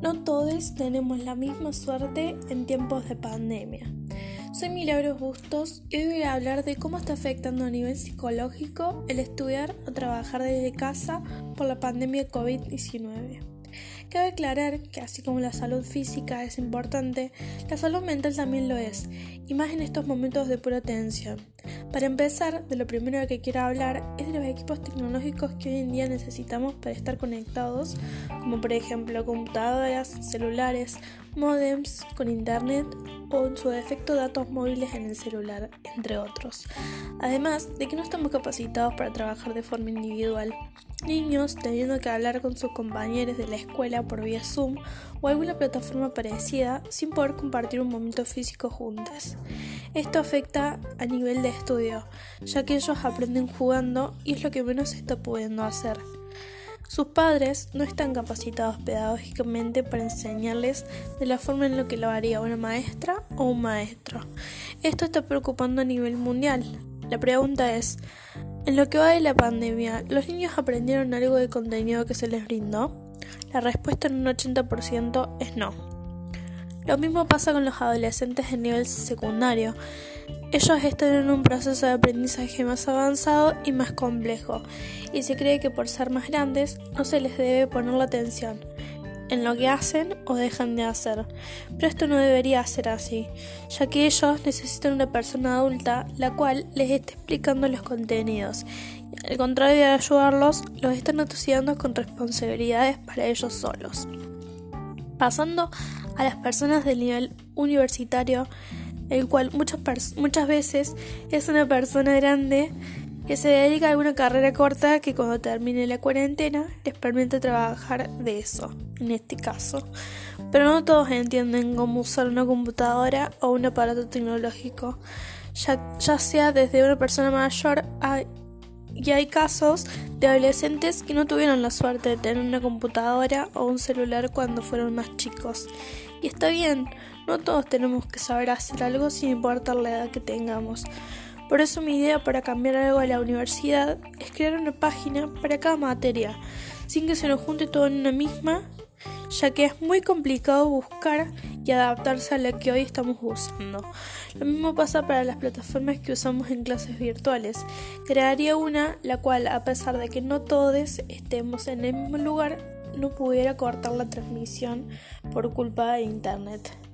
todos tenemos la misma suerte en tiempos de pandemia. Soy Milagros Bustos y hoy voy a hablar de cómo está afectando a nivel psicológico el estudiar o trabajar desde casa por la pandemia COVID-19. Cabe aclarar que así como la salud física es importante, la salud mental también lo es, y más en estos momentos de pura tensión. Para empezar, de lo primero que quiero hablar es de los equipos tecnológicos que hoy en día necesitamos para estar conectados, como por ejemplo computadoras, celulares, modems con internet o en su defecto datos móviles en el celular, entre otros. Además de que no estamos capacitados para trabajar de forma individual. Niños teniendo que hablar con sus compañeros de la escuela por vía Zoom o alguna plataforma parecida sin poder compartir un momento físico juntos. Esto afecta a nivel de estudio, ya que ellos aprenden jugando y es lo que menos se está pudiendo hacer. Sus padres no están capacitados pedagógicamente para enseñarles de la forma en la que lo haría una maestra o un maestro. Esto está preocupando a nivel mundial. La pregunta es, en lo que va de la pandemia, ¿los niños aprendieron algo de contenido que se les brindó? La respuesta en un 80% es no. Lo mismo pasa con los adolescentes de nivel secundario. Ellos están en un proceso de aprendizaje más avanzado y más complejo, y se cree que por ser más grandes no se les debe poner la atención en lo que hacen o dejan de hacer. Pero esto no debería ser así, ya que ellos necesitan una persona adulta la cual les esté explicando los contenidos. Al contrario de ayudarlos, los están atuciando con responsabilidades para ellos solos. Pasando a las personas del nivel universitario, el cual muchas, muchas veces es una persona grande que se dedica a alguna carrera corta que cuando termine la cuarentena les permite trabajar de eso, en este caso. Pero no todos entienden cómo usar una computadora o un aparato tecnológico, ya, ya sea desde una persona mayor a y hay casos de adolescentes que no tuvieron la suerte de tener una computadora o un celular cuando fueron más chicos. Y está bien, no todos tenemos que saber hacer algo sin importar la edad que tengamos. Por eso mi idea para cambiar algo a la universidad es crear una página para cada materia, sin que se nos junte todo en una misma, ya que es muy complicado buscar y adaptarse a la que hoy estamos usando. Lo mismo pasa para las plataformas que usamos en clases virtuales. Crearía una la cual, a pesar de que no todos estemos en el mismo lugar, no pudiera cortar la transmisión por culpa de Internet.